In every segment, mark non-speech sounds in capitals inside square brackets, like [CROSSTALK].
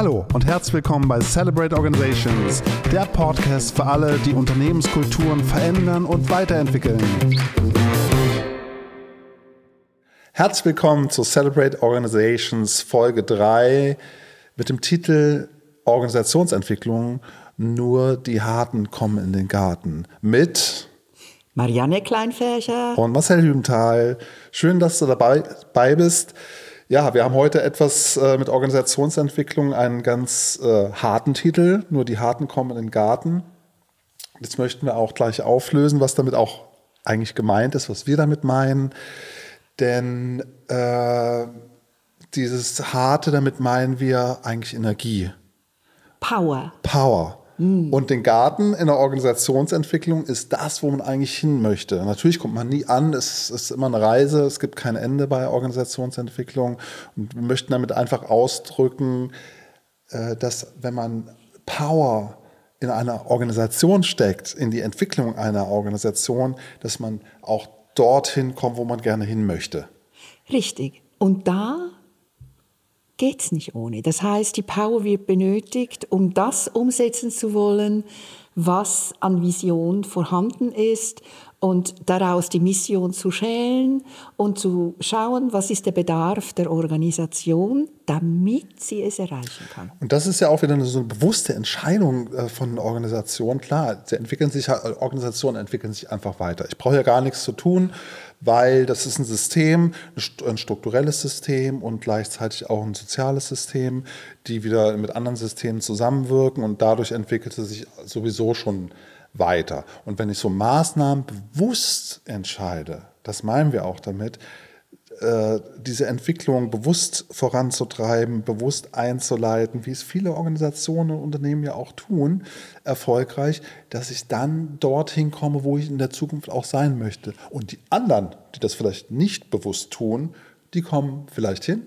Hallo und herzlich willkommen bei Celebrate Organizations, der Podcast für alle, die Unternehmenskulturen verändern und weiterentwickeln. Herzlich willkommen zu Celebrate Organizations Folge 3 mit dem Titel Organisationsentwicklung. Nur die Harten kommen in den Garten. Mit Marianne Kleinfärcher und Marcel Hübenthal. Schön, dass du dabei bist. Ja, wir haben heute etwas äh, mit Organisationsentwicklung, einen ganz äh, harten Titel, nur die Harten kommen in den Garten. Jetzt möchten wir auch gleich auflösen, was damit auch eigentlich gemeint ist, was wir damit meinen. Denn äh, dieses Harte, damit meinen wir eigentlich Energie. Power. Power. Mhm. Und den Garten in der Organisationsentwicklung ist das, wo man eigentlich hin möchte. Natürlich kommt man nie an, es ist immer eine Reise, es gibt kein Ende bei Organisationsentwicklung. Und wir möchten damit einfach ausdrücken, äh, dass wenn man Power in einer Organisation steckt, in die Entwicklung einer Organisation, dass man auch dorthin kommt, wo man gerne hin möchte. Richtig. Und da geht es nicht ohne. Das heißt, die Power wird benötigt, um das umsetzen zu wollen, was an Vision vorhanden ist und daraus die Mission zu schälen und zu schauen, was ist der Bedarf der Organisation, damit sie es erreichen kann. Und das ist ja auch wieder so eine bewusste Entscheidung äh, von Organisationen. Klar, sie entwickeln sich, Organisationen entwickeln sich einfach weiter. Ich brauche ja gar nichts zu tun weil das ist ein System, ein strukturelles System und gleichzeitig auch ein soziales System, die wieder mit anderen Systemen zusammenwirken und dadurch entwickelte sich sowieso schon weiter. Und wenn ich so Maßnahmen bewusst entscheide, das meinen wir auch damit, äh, diese Entwicklung bewusst voranzutreiben, bewusst einzuleiten, wie es viele Organisationen und Unternehmen ja auch tun, erfolgreich, dass ich dann dorthin komme, wo ich in der Zukunft auch sein möchte. Und die anderen, die das vielleicht nicht bewusst tun, die kommen vielleicht hin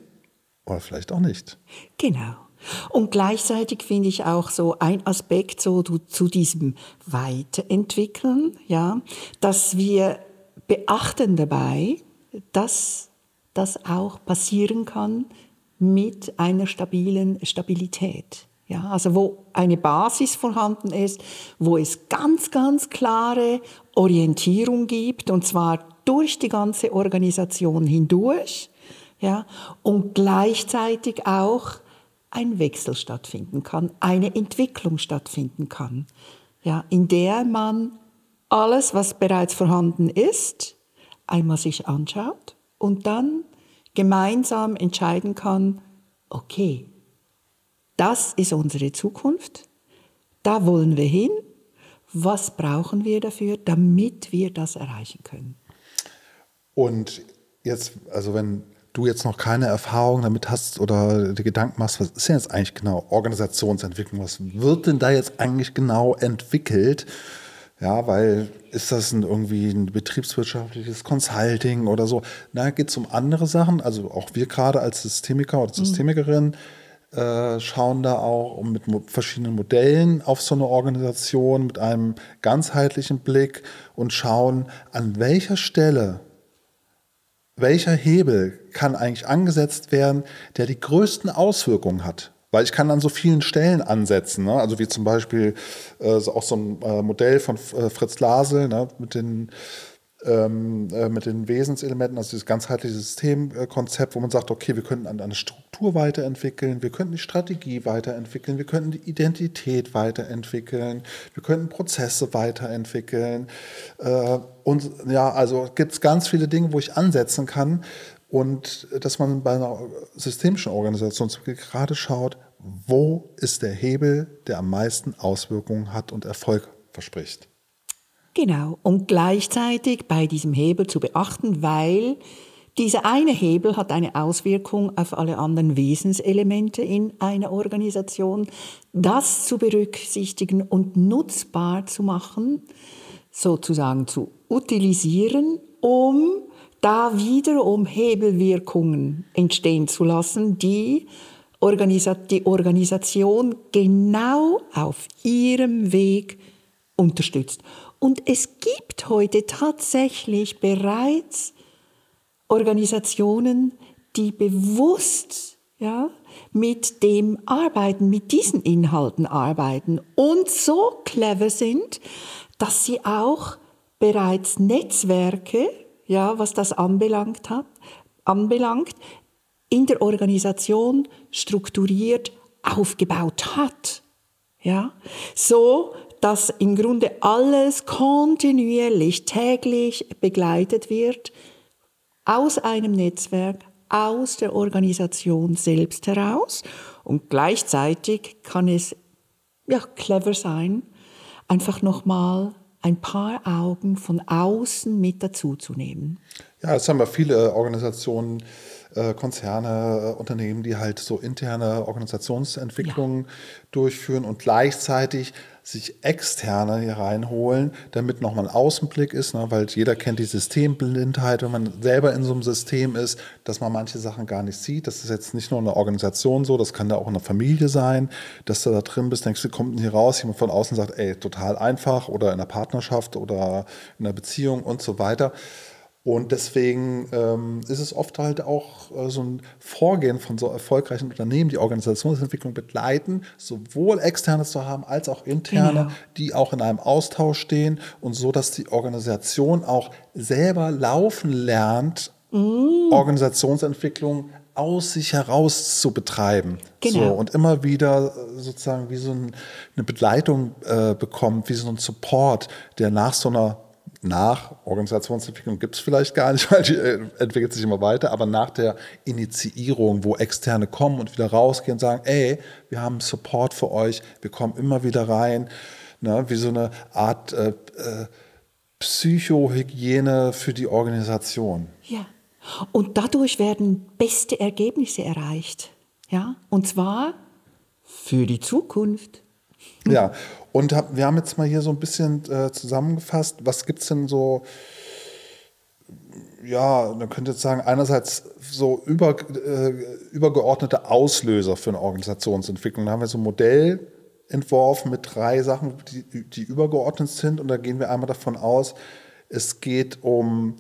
oder vielleicht auch nicht. Genau. Und gleichzeitig finde ich auch so ein Aspekt so zu diesem Weiterentwickeln, ja, dass wir beachten dabei, dass das auch passieren kann mit einer stabilen Stabilität. Ja, also wo eine Basis vorhanden ist, wo es ganz, ganz klare Orientierung gibt, und zwar durch die ganze Organisation hindurch, ja, und gleichzeitig auch ein Wechsel stattfinden kann, eine Entwicklung stattfinden kann, ja, in der man alles, was bereits vorhanden ist, einmal sich anschaut und dann gemeinsam entscheiden kann, okay, das ist unsere Zukunft, da wollen wir hin, was brauchen wir dafür, damit wir das erreichen können. Und jetzt, also wenn du jetzt noch keine Erfahrung damit hast oder die Gedanken machst, was ist denn jetzt eigentlich genau Organisationsentwicklung, was wird denn da jetzt eigentlich genau entwickelt? Ja, weil ist das ein, irgendwie ein betriebswirtschaftliches Consulting oder so? Na, geht es um andere Sachen. Also auch wir gerade als Systemiker oder mhm. Systemikerin mhm. äh, schauen da auch mit mo verschiedenen Modellen auf so eine Organisation mit einem ganzheitlichen Blick und schauen, an welcher Stelle, welcher Hebel kann eigentlich angesetzt werden, der die größten Auswirkungen hat weil ich kann an so vielen Stellen ansetzen. Ne? Also wie zum Beispiel äh, auch so ein äh, Modell von äh, Fritz Lasel ne? mit den ähm, äh, mit den Wesenselementen, also dieses ganzheitliche Systemkonzept, wo man sagt, okay, wir könnten eine Struktur weiterentwickeln, wir könnten die Strategie weiterentwickeln, wir könnten die Identität weiterentwickeln, wir könnten Prozesse weiterentwickeln. Äh, und ja, also gibt es ganz viele Dinge, wo ich ansetzen kann und dass man bei einer systemischen Organisation gerade schaut, wo ist der Hebel, der am meisten Auswirkungen hat und Erfolg verspricht. Genau, und gleichzeitig bei diesem Hebel zu beachten, weil dieser eine Hebel hat eine Auswirkung auf alle anderen Wesenselemente in einer Organisation. Das zu berücksichtigen und nutzbar zu machen, sozusagen zu utilisieren, um da wiederum Hebelwirkungen entstehen zu lassen, die die Organisation genau auf ihrem Weg unterstützt. Und es gibt heute tatsächlich bereits Organisationen, die bewusst ja, mit dem arbeiten, mit diesen Inhalten arbeiten und so clever sind, dass sie auch bereits Netzwerke, ja, was das anbelangt hat, anbelangt, in der Organisation strukturiert aufgebaut hat. Ja, so dass im Grunde alles kontinuierlich, täglich begleitet wird aus einem Netzwerk, aus der Organisation selbst heraus. Und gleichzeitig kann es ja, clever sein, einfach nochmal ein paar Augen von außen mit dazuzunehmen. Ja, es haben ja viele Organisationen äh, Konzerne, äh, Unternehmen, die halt so interne Organisationsentwicklungen ja. durchführen und gleichzeitig sich externe hier reinholen, damit nochmal ein Außenblick ist, ne? weil jeder kennt die Systemblindheit, wenn man selber in so einem System ist, dass man manche Sachen gar nicht sieht. Das ist jetzt nicht nur in einer Organisation so, das kann da auch in einer Familie sein, dass du da drin bist, denkst du, kommt hier raus, jemand von außen sagt, ey, total einfach oder in einer Partnerschaft oder in einer Beziehung und so weiter. Und deswegen ähm, ist es oft halt auch äh, so ein Vorgehen von so erfolgreichen Unternehmen, die Organisationsentwicklung begleiten, sowohl externe zu haben als auch interne, genau. die auch in einem Austausch stehen und so, dass die Organisation auch selber laufen lernt, mm. Organisationsentwicklung aus sich heraus zu betreiben. Genau. So, und immer wieder äh, sozusagen wie so ein, eine Begleitung äh, bekommt, wie so ein Support, der nach so einer nach Organisationsentwicklung gibt es vielleicht gar nicht, [LAUGHS] weil die äh, entwickelt sich immer weiter, aber nach der Initiierung, wo Externe kommen und wieder rausgehen und sagen, ey, wir haben Support für euch, wir kommen immer wieder rein, ne, wie so eine Art äh, äh, Psychohygiene für die Organisation. Ja, und dadurch werden beste Ergebnisse erreicht. Ja, und zwar für die Zukunft. Ja, und hab, wir haben jetzt mal hier so ein bisschen äh, zusammengefasst, was gibt es denn so, ja, man könnte jetzt sagen, einerseits so über, äh, übergeordnete Auslöser für eine Organisationsentwicklung. Da haben wir so ein Modell entworfen mit drei Sachen, die, die übergeordnet sind. Und da gehen wir einmal davon aus, es geht um,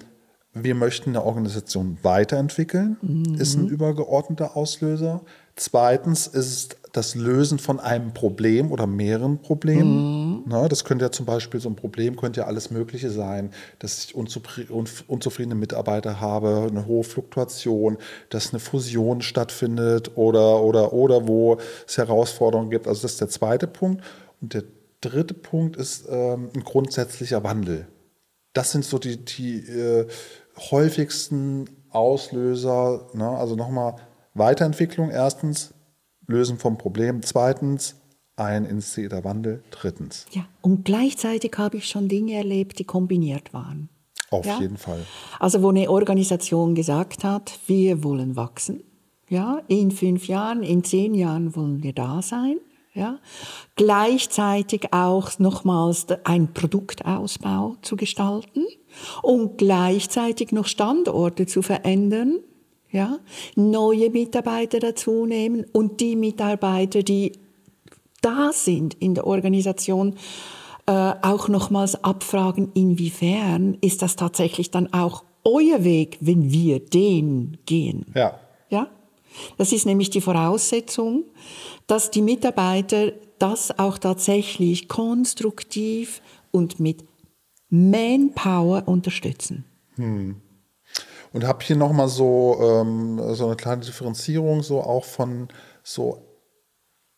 wir möchten eine Organisation weiterentwickeln, mhm. ist ein übergeordneter Auslöser. Zweitens ist das Lösen von einem Problem oder mehreren Problemen. Mhm. Na, das könnte ja zum Beispiel so ein Problem könnte ja alles Mögliche sein, dass ich unzufriedene Mitarbeiter habe, eine hohe Fluktuation, dass eine Fusion stattfindet oder oder oder wo es Herausforderungen gibt. Also das ist der zweite Punkt. Und der dritte Punkt ist ähm, ein grundsätzlicher Wandel. Das sind so die, die äh, häufigsten Auslöser. Ne? Also nochmal Weiterentwicklung erstens, Lösen vom Problem. Zweitens, ein inszenierter Wandel. Drittens. Ja, und gleichzeitig habe ich schon Dinge erlebt, die kombiniert waren. Auf ja? jeden Fall. Also wo eine Organisation gesagt hat, wir wollen wachsen. Ja, in fünf Jahren, in zehn Jahren wollen wir da sein. Ja, gleichzeitig auch nochmals ein Produktausbau zu gestalten und gleichzeitig noch Standorte zu verändern, ja, neue Mitarbeiter dazu nehmen und die Mitarbeiter, die da sind in der Organisation, äh, auch nochmals abfragen, inwiefern ist das tatsächlich dann auch euer Weg, wenn wir den gehen. Ja. Ja? Das ist nämlich die Voraussetzung, dass die Mitarbeiter das auch tatsächlich konstruktiv und mit Manpower unterstützen. Hm. Und habe hier nochmal so, ähm, so eine kleine Differenzierung, so auch von so,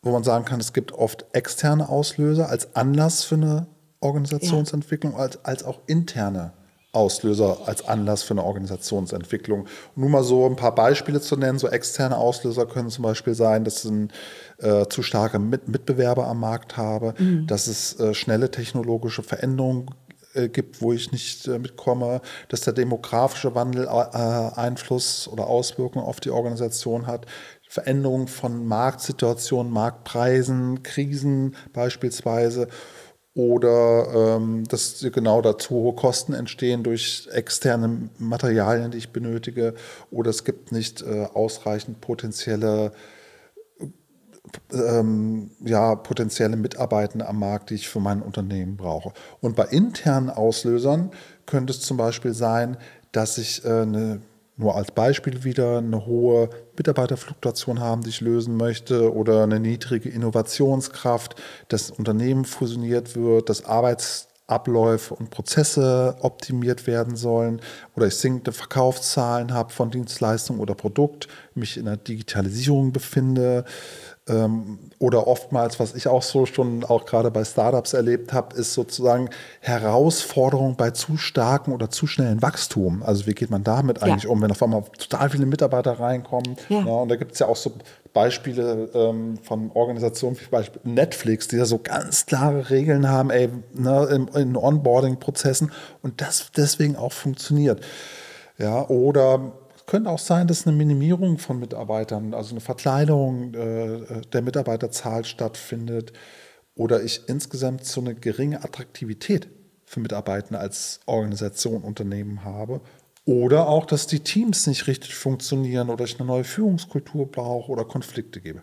wo man sagen kann, es gibt oft externe Auslöser als Anlass für eine Organisationsentwicklung, ja. als, als auch interne Auslöser als Anlass für eine Organisationsentwicklung. Und nur mal so ein paar Beispiele zu nennen, so externe Auslöser können zum Beispiel sein, dass ich ein äh, zu starke Mit Mitbewerber am Markt habe, mhm. dass es äh, schnelle technologische Veränderungen äh, gibt, wo ich nicht äh, mitkomme, dass der demografische Wandel äh, Einfluss oder Auswirkungen auf die Organisation hat, Veränderungen von Marktsituationen, Marktpreisen, Krisen beispielsweise oder ähm, dass genau dazu hohe Kosten entstehen durch externe Materialien, die ich benötige. Oder es gibt nicht äh, ausreichend potenzielle ähm, ja, potenzielle Mitarbeitende am Markt, die ich für mein Unternehmen brauche. Und bei internen Auslösern könnte es zum Beispiel sein, dass ich äh, eine nur als Beispiel wieder eine hohe Mitarbeiterfluktuation haben, die ich lösen möchte, oder eine niedrige Innovationskraft, das Unternehmen fusioniert wird, dass Arbeitsabläufe und Prozesse optimiert werden sollen, oder ich sinkende Verkaufszahlen habe von Dienstleistung oder Produkt, mich in der Digitalisierung befinde, oder oftmals, was ich auch so schon auch gerade bei Startups erlebt habe, ist sozusagen Herausforderung bei zu starken oder zu schnellen Wachstum. Also wie geht man damit eigentlich ja. um, wenn auf einmal total viele Mitarbeiter reinkommen? Ja. ja und da gibt es ja auch so Beispiele ähm, von Organisationen wie Beispiel Netflix, die ja so ganz klare Regeln haben, ey, ne, in, in Onboarding-Prozessen und das deswegen auch funktioniert. Ja, oder könnte auch sein, dass eine Minimierung von Mitarbeitern, also eine Verkleinerung äh, der Mitarbeiterzahl stattfindet oder ich insgesamt so eine geringe Attraktivität für Mitarbeiter als Organisation, Unternehmen habe. Oder auch, dass die Teams nicht richtig funktionieren oder ich eine neue Führungskultur brauche oder Konflikte gebe.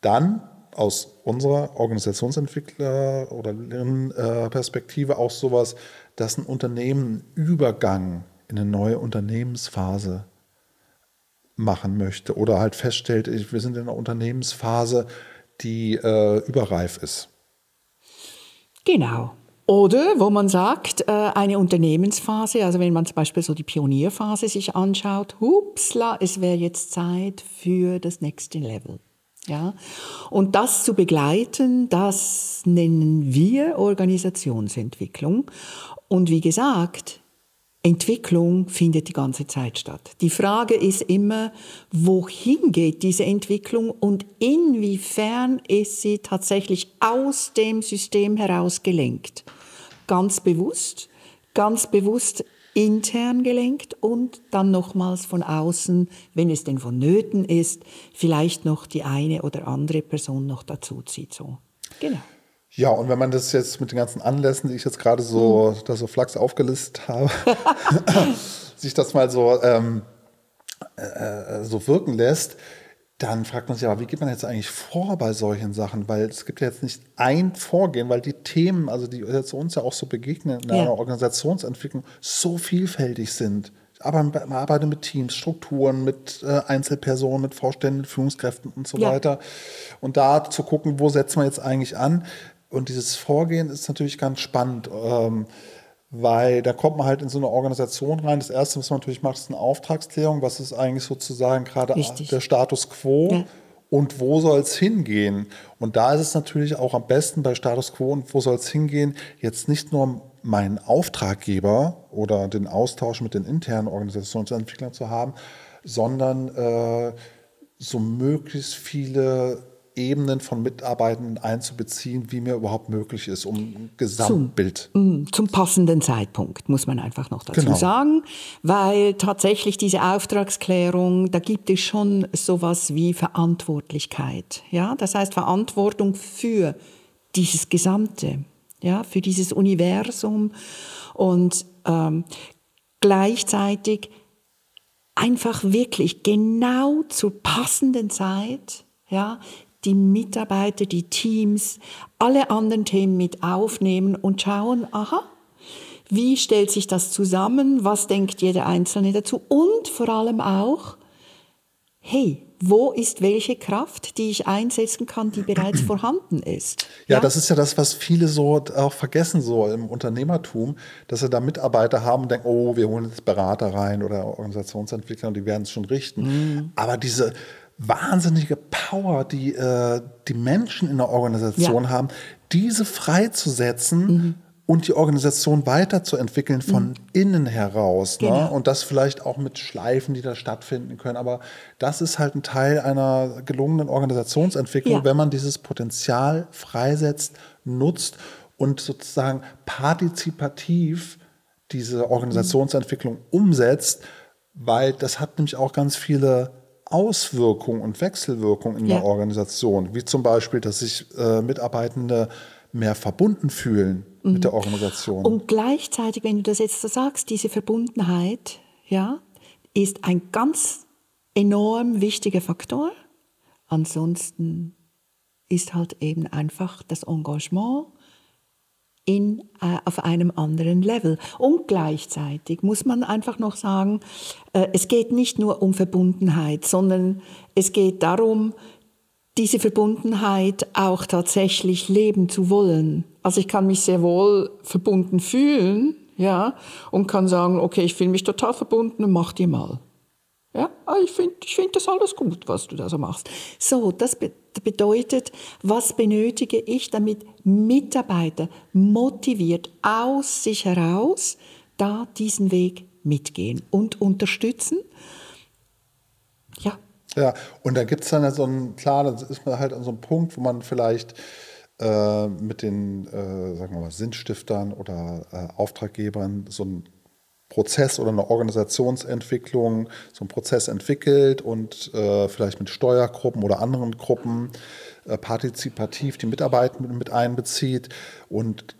Dann aus unserer Organisationsentwickler- oder Perspektive auch sowas, dass ein Unternehmen Übergang in eine neue Unternehmensphase machen möchte oder halt feststellt, wir sind in einer Unternehmensphase, die äh, überreif ist. Genau. Oder wo man sagt, äh, eine Unternehmensphase, also wenn man zum Beispiel so die Pionierphase sich anschaut, hupsla, es wäre jetzt Zeit für das nächste Level. Ja? Und das zu begleiten, das nennen wir Organisationsentwicklung. Und wie gesagt, Entwicklung findet die ganze Zeit statt. Die Frage ist immer, wohin geht diese Entwicklung und inwiefern ist sie tatsächlich aus dem System heraus gelenkt. Ganz bewusst, ganz bewusst intern gelenkt und dann nochmals von außen, wenn es denn vonnöten ist, vielleicht noch die eine oder andere Person noch dazu zieht. So. Genau. Ja, und wenn man das jetzt mit den ganzen Anlässen, die ich jetzt gerade so, mhm. da so Flachs aufgelistet habe, [LAUGHS] sich das mal so, ähm, äh, so wirken lässt, dann fragt man sich aber, wie geht man jetzt eigentlich vor bei solchen Sachen? Weil es gibt ja jetzt nicht ein Vorgehen, weil die Themen, also die jetzt uns ja auch so begegnen in ja. einer Organisationsentwicklung, so vielfältig sind. Aber man arbeitet mit Teams, Strukturen, mit äh, Einzelpersonen, mit Vorständen, mit Führungskräften und so ja. weiter. Und da zu gucken, wo setzt man jetzt eigentlich an? Und dieses Vorgehen ist natürlich ganz spannend, ähm, weil da kommt man halt in so eine Organisation rein. Das Erste, was man natürlich macht, ist eine Auftragsklärung. Was ist eigentlich sozusagen gerade der Status quo? Ja. Und wo soll es hingehen? Und da ist es natürlich auch am besten bei Status quo und wo soll es hingehen, jetzt nicht nur meinen Auftraggeber oder den Austausch mit den internen Organisationsentwicklern zu haben, sondern äh, so möglichst viele Ebenen von Mitarbeitenden einzubeziehen, wie mir überhaupt möglich ist, um ein Gesamtbild. Zum, mm, zum passenden Zeitpunkt, muss man einfach noch dazu genau. sagen, weil tatsächlich diese Auftragsklärung, da gibt es schon sowas wie Verantwortlichkeit. Ja? Das heißt Verantwortung für dieses Gesamte, ja? für dieses Universum und ähm, gleichzeitig einfach wirklich genau zur passenden Zeit ja, die Mitarbeiter, die Teams, alle anderen Themen mit aufnehmen und schauen, aha, wie stellt sich das zusammen, was denkt jeder Einzelne dazu und vor allem auch, hey, wo ist welche Kraft, die ich einsetzen kann, die bereits [CLEARS THROAT] vorhanden ist. Ja, ja, das ist ja das, was viele so auch vergessen, so im Unternehmertum, dass sie da Mitarbeiter haben und denken, oh, wir holen jetzt Berater rein oder Organisationsentwickler und die werden es schon richten. Mhm. Aber diese wahnsinnige Power, die äh, die Menschen in der Organisation ja. haben, diese freizusetzen mhm. und die Organisation weiterzuentwickeln von mhm. innen heraus. Ne? Genau. Und das vielleicht auch mit Schleifen, die da stattfinden können. Aber das ist halt ein Teil einer gelungenen Organisationsentwicklung, ja. wenn man dieses Potenzial freisetzt, nutzt und sozusagen partizipativ diese Organisationsentwicklung umsetzt, weil das hat nämlich auch ganz viele Auswirkungen und Wechselwirkungen in ja. der Organisation, wie zum Beispiel, dass sich äh, Mitarbeitende mehr verbunden fühlen mhm. mit der Organisation. Und gleichzeitig, wenn du das jetzt so sagst, diese Verbundenheit, ja, ist ein ganz enorm wichtiger Faktor. Ansonsten ist halt eben einfach das Engagement in, äh, auf einem anderen Level. Und gleichzeitig muss man einfach noch sagen, äh, es geht nicht nur um Verbundenheit, sondern es geht darum, diese Verbundenheit auch tatsächlich leben zu wollen. Also ich kann mich sehr wohl verbunden fühlen, ja, und kann sagen, okay, ich fühle mich total verbunden und mach dir mal. Ja, ah, ich finde ich find das alles gut, was du da so machst. So, das be bedeutet, was benötige ich, damit Mitarbeiter motiviert aus sich heraus da diesen Weg mitgehen und unterstützen. Ja. Ja, und da gibt es dann so einen, klar, das ist man halt an so einem Punkt, wo man vielleicht äh, mit den, äh, sagen wir mal, Sinnstiftern oder äh, Auftraggebern so ein Prozess oder eine Organisationsentwicklung, so einen Prozess entwickelt und äh, vielleicht mit Steuergruppen oder anderen Gruppen äh, partizipativ die Mitarbeit mit, mit, einbezieht. Und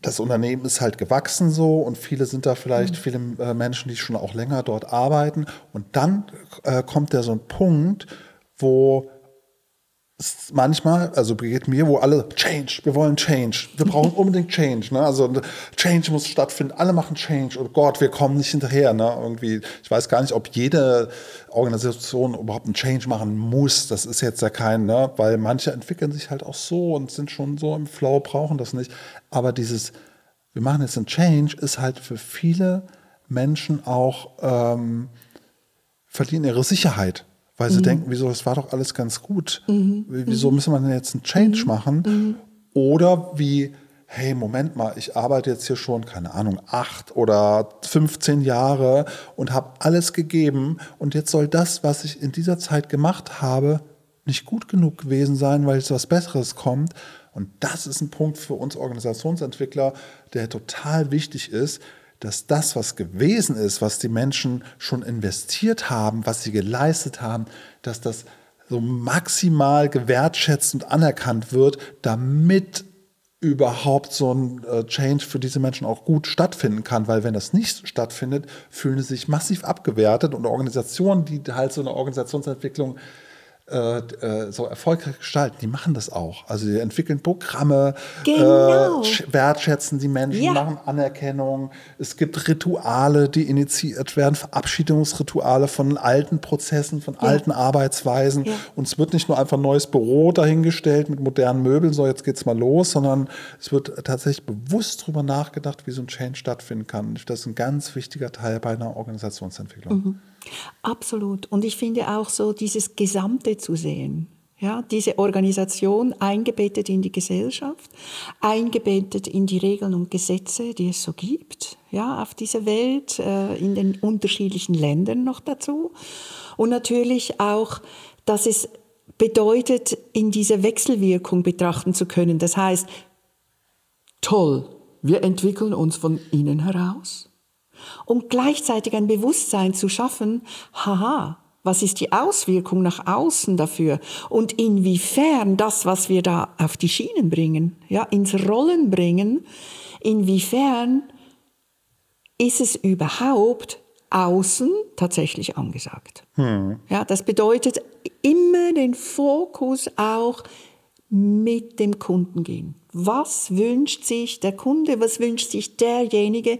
das Unternehmen ist halt gewachsen so und viele sind da vielleicht, mhm. viele äh, Menschen, die schon auch länger dort arbeiten. Und dann äh, kommt ja so ein Punkt, wo manchmal, also geht mir, wo alle Change, wir wollen Change, wir brauchen [LAUGHS] unbedingt Change, ne? Also Change muss stattfinden, alle machen Change. Oh Gott, wir kommen nicht hinterher, ne? Irgendwie, ich weiß gar nicht, ob jede Organisation überhaupt einen Change machen muss. Das ist jetzt ja kein, ne? Weil manche entwickeln sich halt auch so und sind schon so im Flow, brauchen das nicht. Aber dieses, wir machen jetzt einen Change, ist halt für viele Menschen auch ähm, verlieren ihre Sicherheit weil sie mhm. denken, wieso, das war doch alles ganz gut. Mhm. Wieso müssen wir denn jetzt einen Change mhm. machen? Mhm. Oder wie, hey, Moment mal, ich arbeite jetzt hier schon, keine Ahnung, acht oder 15 Jahre und habe alles gegeben und jetzt soll das, was ich in dieser Zeit gemacht habe, nicht gut genug gewesen sein, weil jetzt was Besseres kommt. Und das ist ein Punkt für uns Organisationsentwickler, der total wichtig ist, dass das, was gewesen ist, was die Menschen schon investiert haben, was sie geleistet haben, dass das so maximal gewertschätzt und anerkannt wird, damit überhaupt so ein äh, Change für diese Menschen auch gut stattfinden kann, weil wenn das nicht stattfindet, fühlen sie sich massiv abgewertet und Organisationen, die halt so eine Organisationsentwicklung äh, äh, so erfolgreich gestalten, die machen das auch. Also die entwickeln Programme, genau. äh, wertschätzen die Menschen, ja. machen Anerkennung. Es gibt Rituale, die initiiert werden, Verabschiedungsrituale von alten Prozessen, von ja. alten Arbeitsweisen. Ja. Und es wird nicht nur einfach ein neues Büro dahingestellt mit modernen Möbeln, so jetzt geht's mal los, sondern es wird tatsächlich bewusst darüber nachgedacht, wie so ein Change stattfinden kann. Das ist ein ganz wichtiger Teil bei einer Organisationsentwicklung. Mhm. Absolut. Und ich finde auch so dieses Gesamte zu sehen. Ja, diese Organisation eingebettet in die Gesellschaft, eingebettet in die Regeln und Gesetze, die es so gibt, ja, auf dieser Welt, äh, in den unterschiedlichen Ländern noch dazu. Und natürlich auch, dass es bedeutet, in dieser Wechselwirkung betrachten zu können. Das heißt, toll, wir entwickeln uns von innen heraus und gleichzeitig ein Bewusstsein zu schaffen, haha, was ist die Auswirkung nach außen dafür und inwiefern das, was wir da auf die Schienen bringen, ja, ins Rollen bringen, inwiefern ist es überhaupt außen tatsächlich angesagt. Hm. Ja, das bedeutet immer den Fokus auch mit dem Kunden gehen. Was wünscht sich der Kunde, was wünscht sich derjenige,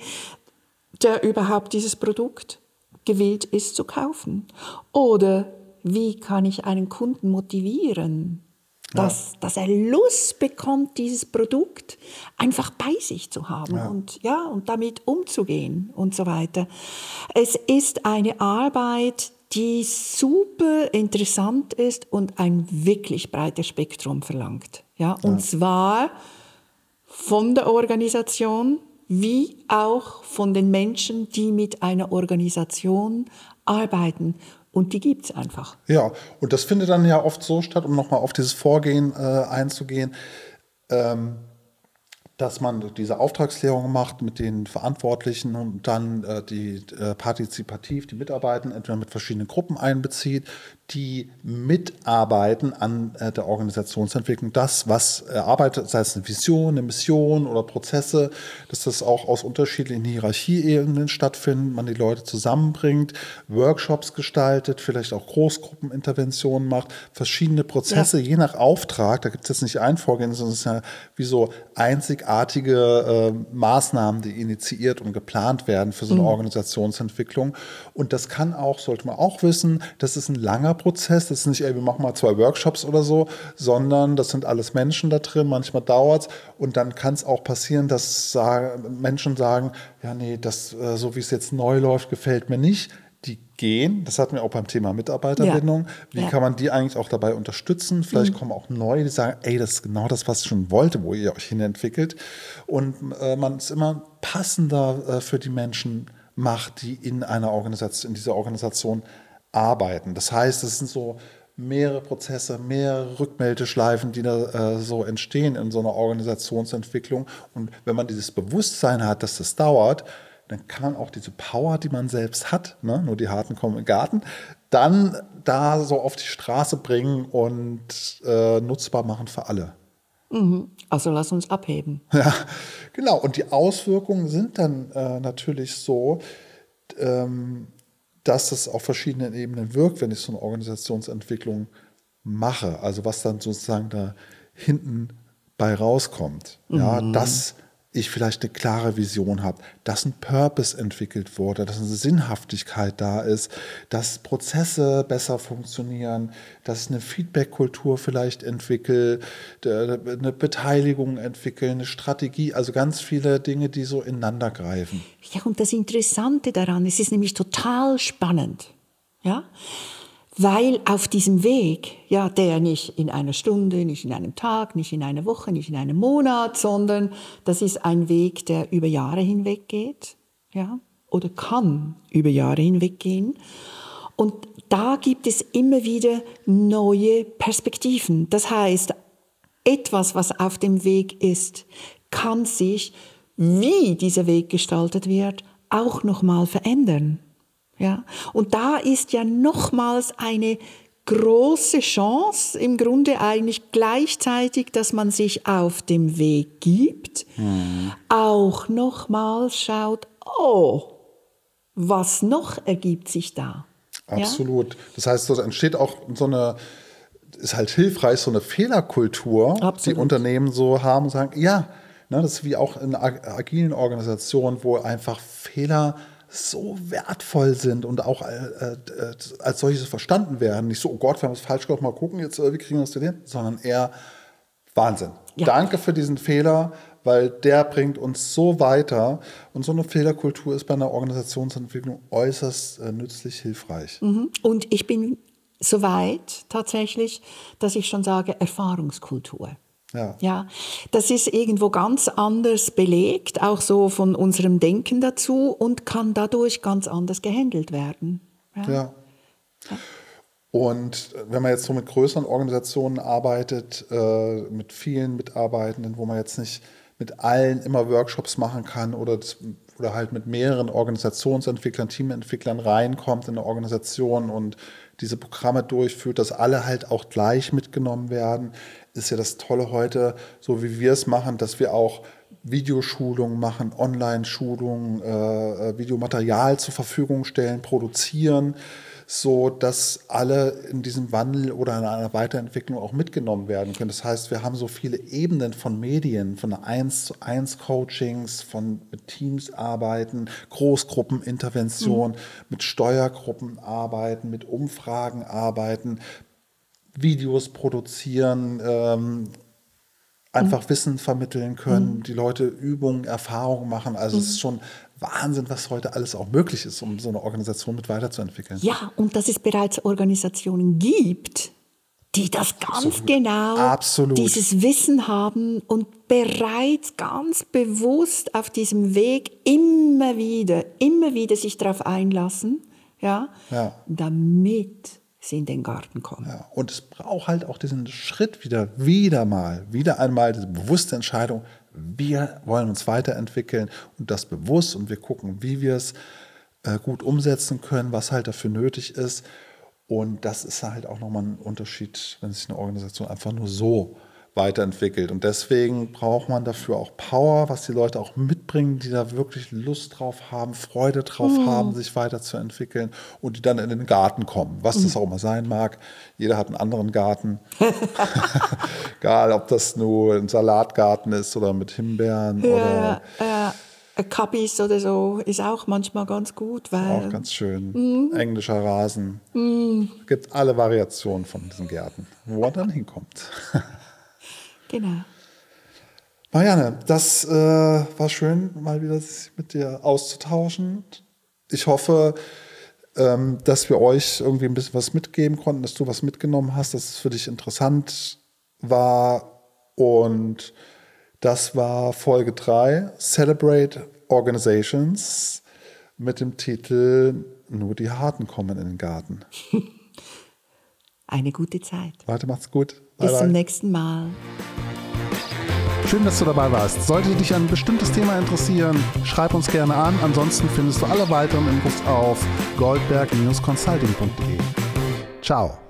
der überhaupt dieses Produkt gewillt ist zu kaufen? Oder wie kann ich einen Kunden motivieren, dass, ja. dass er Lust bekommt, dieses Produkt einfach bei sich zu haben ja. und ja und damit umzugehen und so weiter. Es ist eine Arbeit, die super interessant ist und ein wirklich breites Spektrum verlangt. Ja, und ja. zwar von der Organisation wie auch von den Menschen, die mit einer Organisation arbeiten. Und die gibt es einfach. Ja, und das findet dann ja oft so statt, um nochmal auf dieses Vorgehen äh, einzugehen, ähm, dass man diese Auftragsklärung macht mit den Verantwortlichen und dann äh, die äh, partizipativ die Mitarbeiter entweder mit verschiedenen Gruppen einbezieht, die mitarbeiten an äh, der Organisationsentwicklung. Das, was erarbeitet, sei es eine Vision, eine Mission oder Prozesse, dass das auch aus unterschiedlichen Hierarchieebenen stattfindet, man die Leute zusammenbringt, Workshops gestaltet, vielleicht auch Großgruppeninterventionen macht, verschiedene Prozesse, ja. je nach Auftrag, da gibt es jetzt nicht ein Vorgehen, sondern es ist ja wie so einzigartige äh, Maßnahmen, die initiiert und geplant werden für so eine mhm. Organisationsentwicklung. Und das kann auch, sollte man auch wissen, das ist ein langer Prozess. Das ist nicht, ey, wir machen mal zwei Workshops oder so, sondern das sind alles Menschen da drin. Manchmal dauert es und dann kann es auch passieren, dass Menschen sagen, ja, nee, das, äh, so wie es jetzt neu läuft, gefällt mir nicht. Die gehen, das hatten wir auch beim Thema Mitarbeiterbindung. Ja. Wie ja. kann man die eigentlich auch dabei unterstützen? Vielleicht mhm. kommen auch neue, die sagen, ey, das ist genau das, was ich schon wollte, wo ihr euch hin entwickelt. Und äh, man ist immer passender äh, für die Menschen macht, die in einer Organisation, in dieser Organisation arbeiten. Das heißt, es sind so mehrere Prozesse, mehrere Rückmeldeschleifen, die da äh, so entstehen in so einer Organisationsentwicklung. Und wenn man dieses Bewusstsein hat, dass das dauert, dann kann man auch diese Power, die man selbst hat, ne, nur die Harten kommen im Garten, dann da so auf die Straße bringen und äh, nutzbar machen für alle. Mhm. Also lass uns abheben. [LAUGHS] Ja, genau. Und die Auswirkungen sind dann äh, natürlich so, ähm, dass es auf verschiedenen Ebenen wirkt, wenn ich so eine Organisationsentwicklung mache. Also was dann sozusagen da hinten bei rauskommt. Mhm. Ja, das ich vielleicht eine klare Vision habe, dass ein Purpose entwickelt wurde, dass eine Sinnhaftigkeit da ist, dass Prozesse besser funktionieren, dass eine Feedback-Kultur vielleicht entwickelt, eine Beteiligung entwickeln, eine Strategie, also ganz viele Dinge, die so ineinander greifen. Ja, und das Interessante daran, es ist nämlich total spannend. Ja? Weil auf diesem Weg, ja, der nicht in einer Stunde, nicht in einem Tag, nicht in einer Woche, nicht in einem Monat, sondern das ist ein Weg, der über Jahre hinweg geht, ja, oder kann über Jahre hinweg gehen. Und da gibt es immer wieder neue Perspektiven. Das heißt, etwas, was auf dem Weg ist, kann sich, wie dieser Weg gestaltet wird, auch nochmal verändern. Ja? Und da ist ja nochmals eine große Chance, im Grunde eigentlich gleichzeitig, dass man sich auf dem Weg gibt, mhm. auch nochmals schaut, oh, was noch ergibt sich da? Absolut. Ja? Das heißt, es entsteht auch so eine, ist halt hilfreich, so eine Fehlerkultur, Absolut. die Unternehmen so haben und sagen, ja, ne, das ist wie auch in agilen Organisationen, wo einfach Fehler so wertvoll sind und auch äh, äh, als solches verstanden werden. Nicht so, oh Gott, wir haben es falsch gemacht, mal gucken, jetzt, äh, wie kriegen wir das denn hin? Sondern eher Wahnsinn. Ja. Danke für diesen Fehler, weil der bringt uns so weiter. Und so eine Fehlerkultur ist bei einer Organisationsentwicklung äußerst äh, nützlich, hilfreich. Mhm. Und ich bin so weit tatsächlich, dass ich schon sage, Erfahrungskultur. Ja. ja, das ist irgendwo ganz anders belegt, auch so von unserem Denken dazu und kann dadurch ganz anders gehandelt werden. Ja. ja. Und wenn man jetzt so mit größeren Organisationen arbeitet, äh, mit vielen Mitarbeitenden, wo man jetzt nicht mit allen immer Workshops machen kann oder, oder halt mit mehreren Organisationsentwicklern, Teamentwicklern reinkommt in eine Organisation und diese Programme durchführt, dass alle halt auch gleich mitgenommen werden, ist ja das Tolle heute, so wie wir es machen, dass wir auch Videoschulungen machen, Online-Schulungen, äh, äh, Videomaterial zur Verfügung stellen, produzieren, so dass alle in diesem Wandel oder in einer Weiterentwicklung auch mitgenommen werden können. Das heißt, wir haben so viele Ebenen von Medien, von 1 zu 1 Coachings, von mit Teams arbeiten, Großgruppenintervention, mhm. mit Steuergruppen arbeiten, mit Umfragen arbeiten, Videos produzieren, ähm, einfach mhm. Wissen vermitteln können, mhm. die Leute Übungen, Erfahrungen machen. Also mhm. es ist schon Wahnsinn, was heute alles auch möglich ist, um so eine Organisation mit weiterzuentwickeln. Ja, und dass es bereits Organisationen gibt, die das ganz Absolut. genau, Absolut. dieses Wissen haben und bereits ganz bewusst auf diesem Weg immer wieder, immer wieder sich darauf einlassen, ja, ja. damit sie in den Garten kommen. Ja, und es braucht halt auch diesen Schritt wieder, wieder mal, wieder einmal diese bewusste Entscheidung, wir wollen uns weiterentwickeln und das bewusst und wir gucken, wie wir es äh, gut umsetzen können, was halt dafür nötig ist. Und das ist halt auch nochmal ein Unterschied, wenn sich eine Organisation einfach nur so weiterentwickelt. Und deswegen braucht man dafür auch Power, was die Leute auch mitbringen, die da wirklich Lust drauf haben, Freude drauf mhm. haben, sich weiterzuentwickeln und die dann in den Garten kommen, was mhm. das auch immer sein mag. Jeder hat einen anderen Garten. [LAUGHS] [LAUGHS] Egal, ob das nur ein Salatgarten ist oder mit Himbeeren ja, oder. Ja. Cubbies oder so ist auch manchmal ganz gut, weil auch ganz schön. Mm. Englischer Rasen. Mm. Es gibt alle Variationen von diesen Gärten, wo er dann hinkommt. [LAUGHS] genau. Marianne, das äh, war schön, mal wieder sich mit dir auszutauschen. Ich hoffe, ähm, dass wir euch irgendwie ein bisschen was mitgeben konnten, dass du was mitgenommen hast, dass es für dich interessant war und das war Folge 3, Celebrate Organizations, mit dem Titel Nur die Harten kommen in den Garten. [LAUGHS] Eine gute Zeit. Warte, macht's gut. Bye Bis bye. zum nächsten Mal. Schön, dass du dabei warst. Sollte dich ein bestimmtes Thema interessieren, schreib uns gerne an. Ansonsten findest du alle weiteren Infos auf goldberg-consulting.de. Ciao.